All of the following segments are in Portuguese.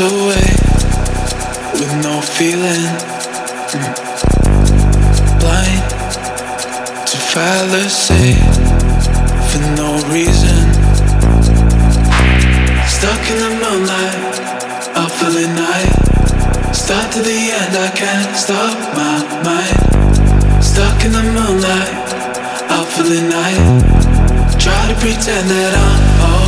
away with no feeling. Mm. Blind to fallacy for no reason. Stuck in the moonlight, up for the night. Start to the end, I can't stop my mind. Stuck in the moonlight, up for the night. Try to pretend that I'm all.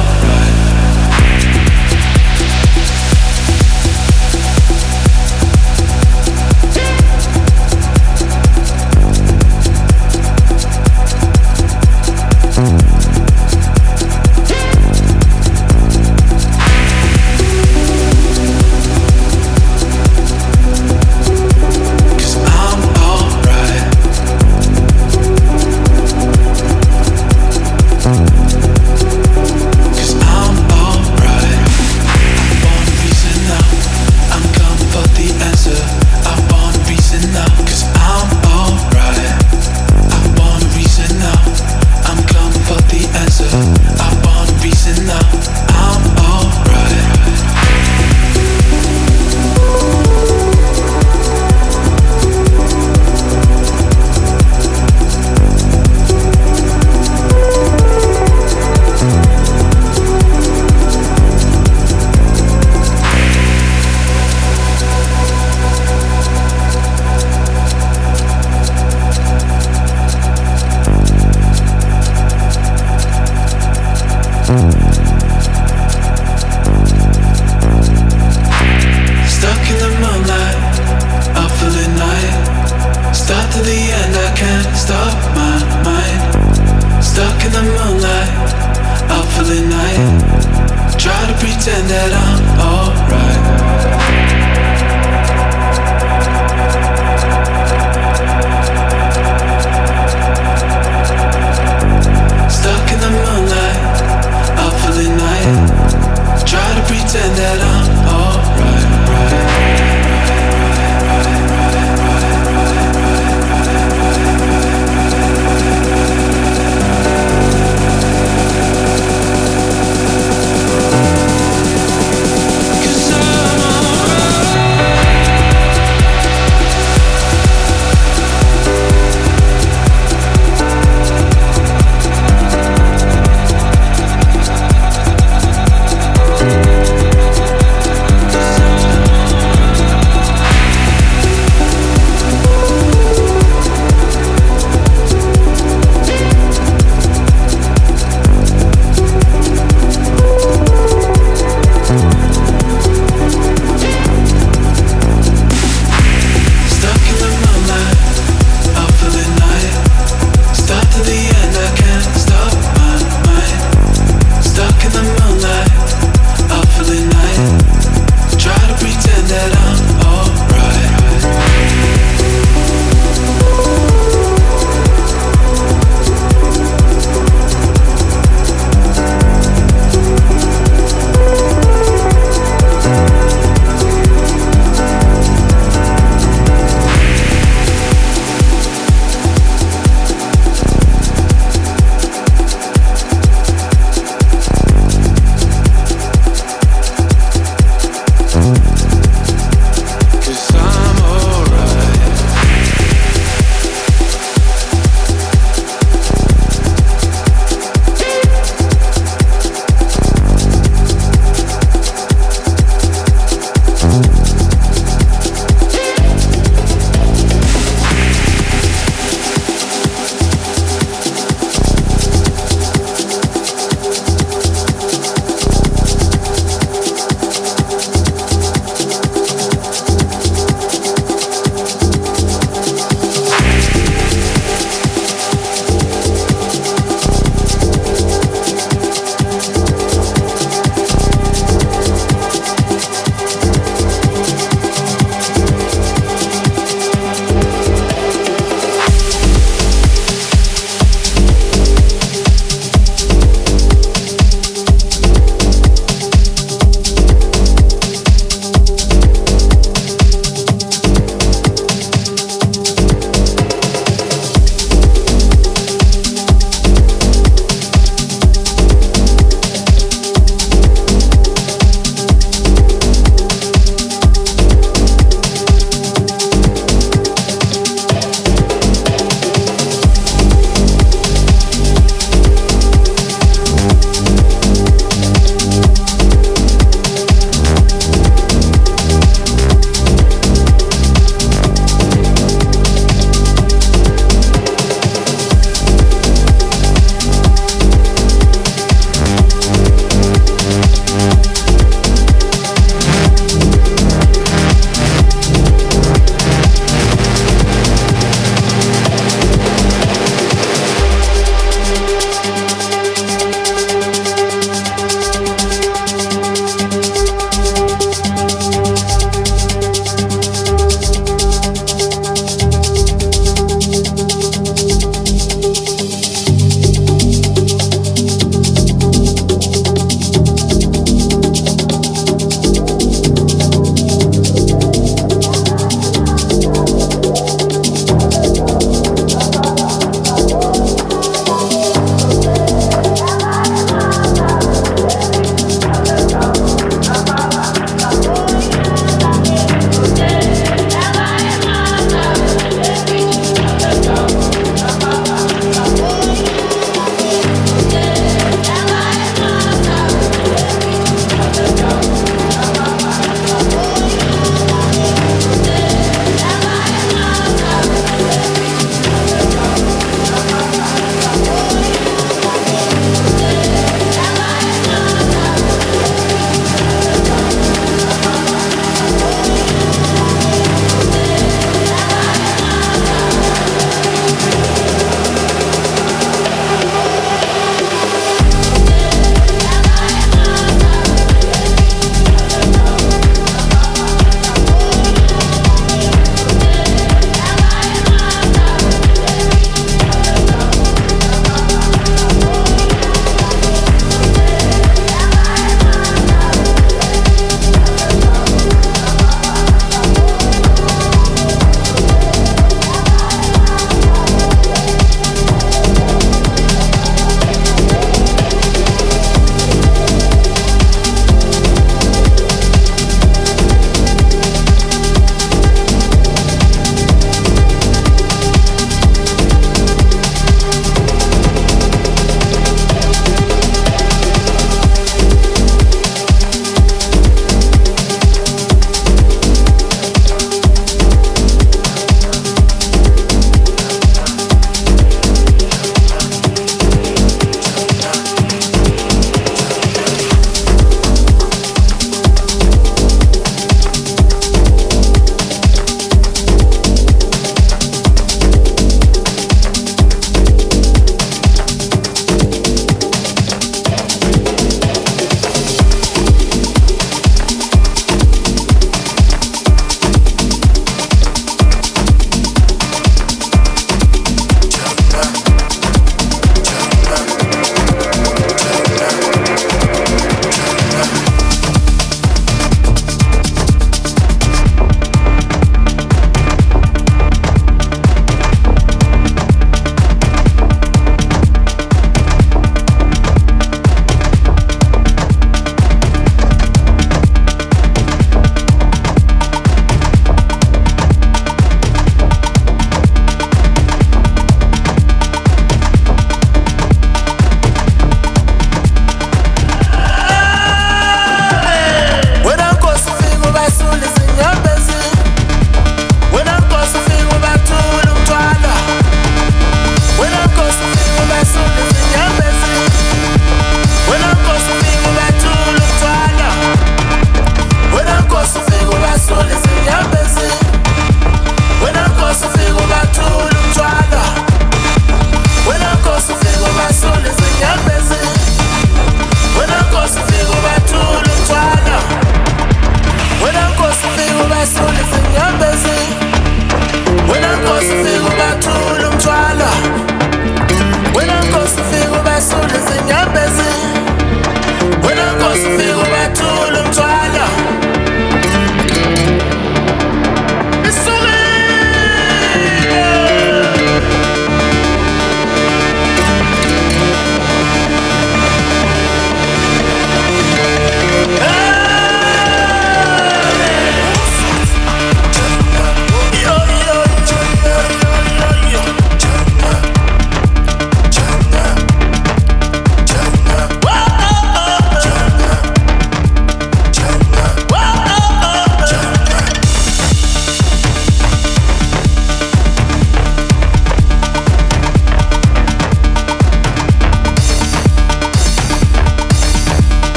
Uh.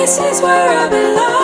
this is where I belong.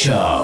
Show.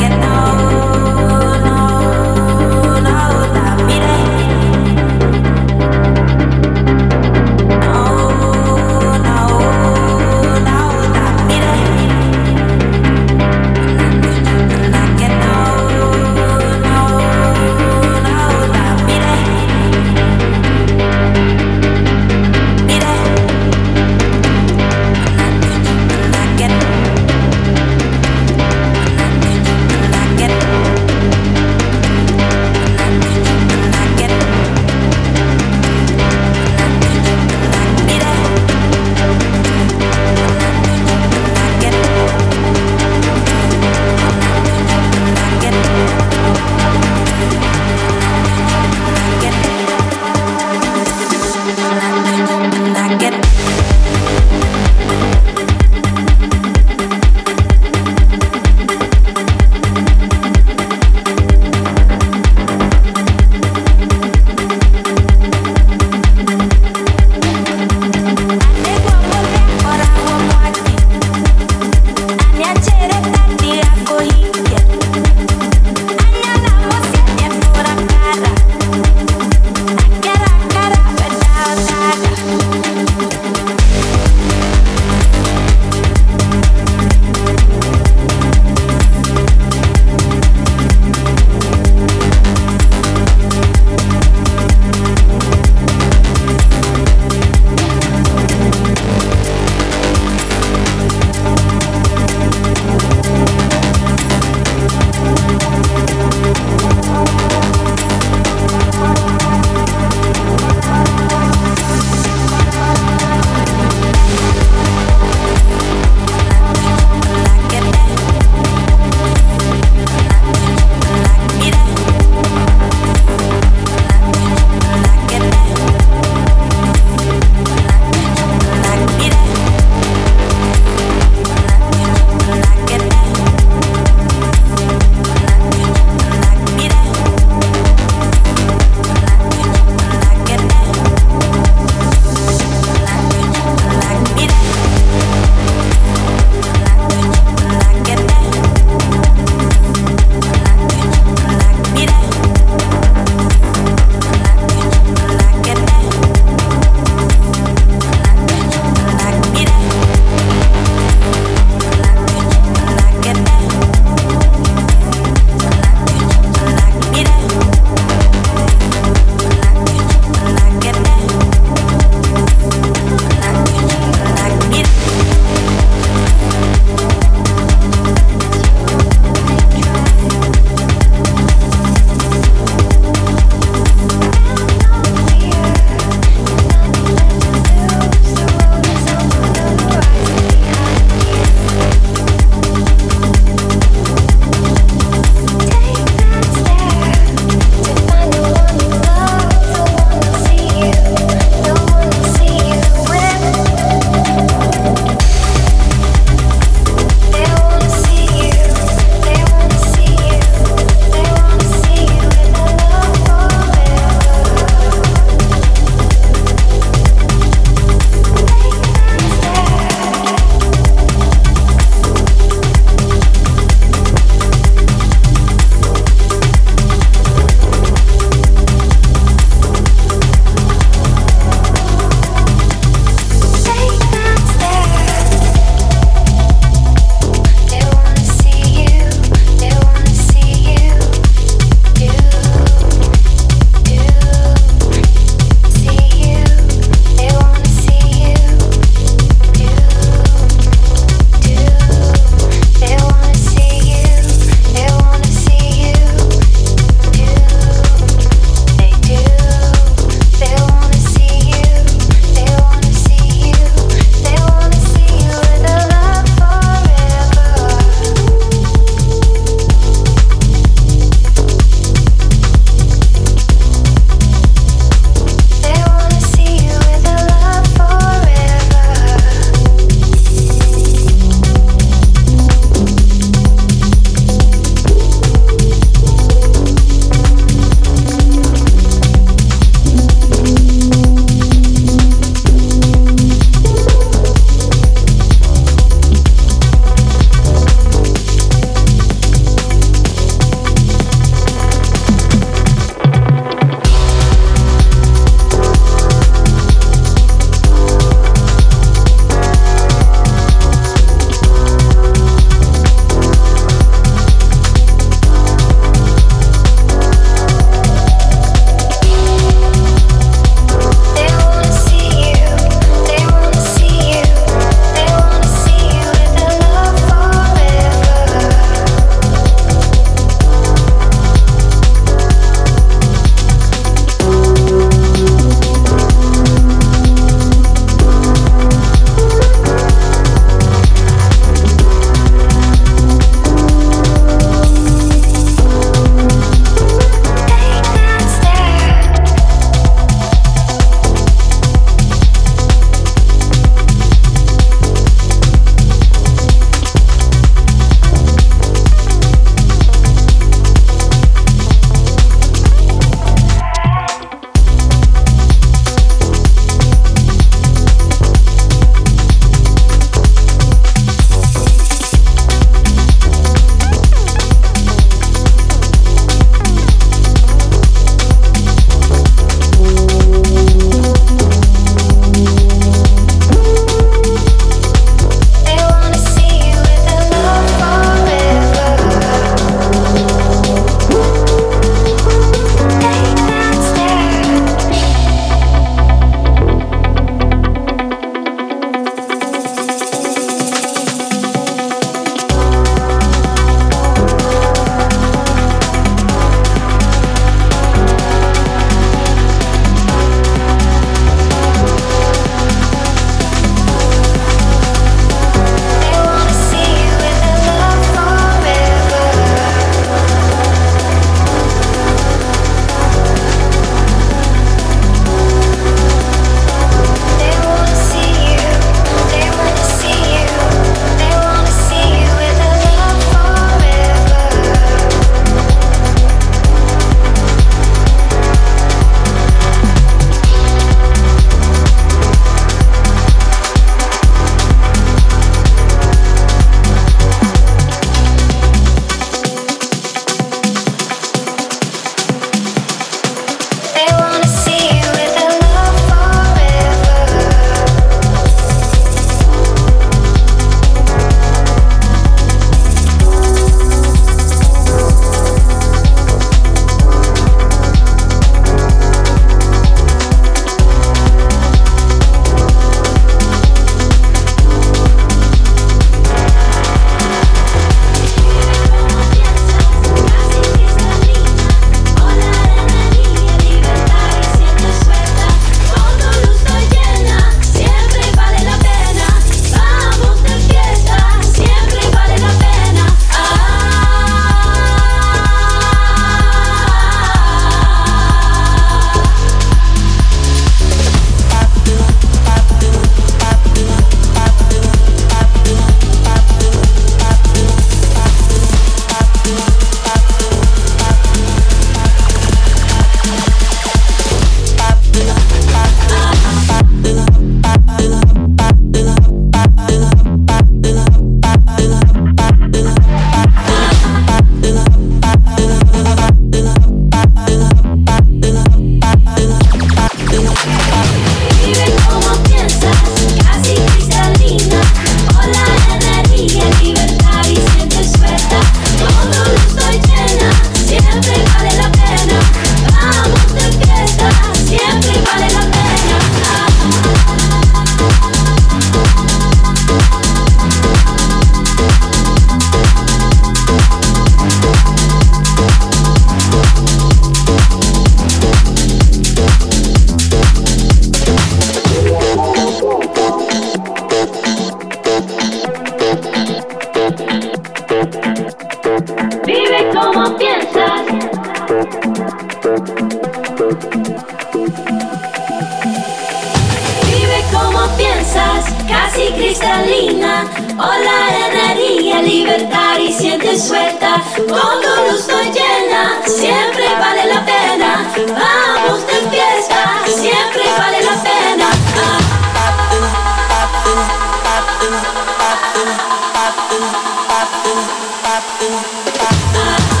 Bye.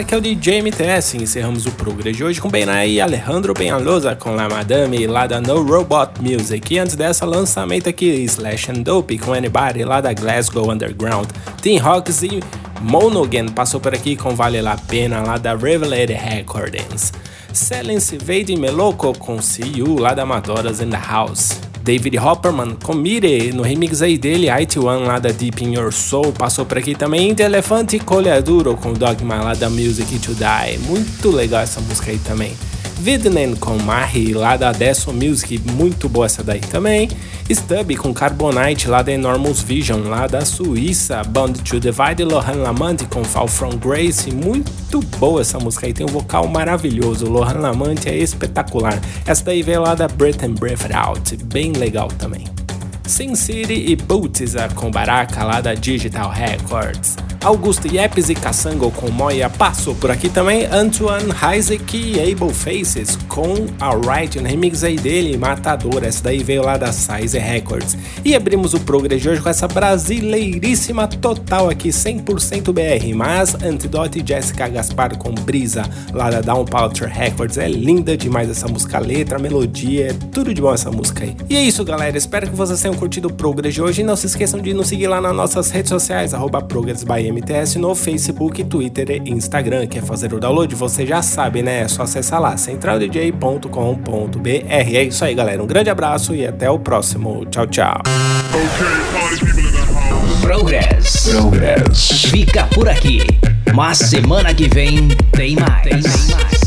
Galera, aqui é o DJ MTS. Encerramos o programa de hoje com Benai e Alejandro Penhalosa com La Madame lá da No Robot Music. E antes dessa, lançamento aqui Slash and Dope com Anybody lá da Glasgow Underground. Team Hawks e Monogen passou por aqui com Vale La Pena lá da Revelated Recordings. Silence Vade Meloco com See You lá da Amadoras in the House. David Hopperman com Mire no remix aí dele, IT1 lá da Deep in Your Soul, passou por aqui também Inter Elefante Colhaduro com Dogma lá da Music to Die, muito legal essa música aí também. Vidnen com Mahi lá da Deso Music, muito boa essa daí também. Stubby com Carbonite lá da Enormous Vision, lá da Suíça. Bound to Divide Lohan Lamante com Fall From Grace, muito boa essa música aí, tem um vocal maravilhoso. Lohan Lamante é espetacular. Essa daí veio lá da Breath and Breath Out, bem legal também. Sin City e Boots com Baraka lá da Digital Records. Augusto Yepes e Kassango com Moya passou por aqui também. Antoine Heisek e Able Faces com Alright, um remix aí dele, Matador. Essa daí veio lá da Size Records. E abrimos o Progress de hoje com essa brasileiríssima total aqui, 100% BR. Mas Antidote e Jessica Gaspar com Brisa lá da Down Powder Records. É linda demais essa música, a letra, a melodia, é tudo de bom essa música aí. E é isso, galera. Espero que vocês tenham curtido o Progress de hoje. E não se esqueçam de nos seguir lá nas nossas redes sociais, arroba MTS no Facebook, Twitter e Instagram. Quer fazer o download? Você já sabe, né? É só acessar lá, centraldj.com.br. É isso aí, galera. Um grande abraço e até o próximo. Tchau, tchau. Progress. Progress. Fica por aqui. Mas semana que vem tem mais. Tem mais.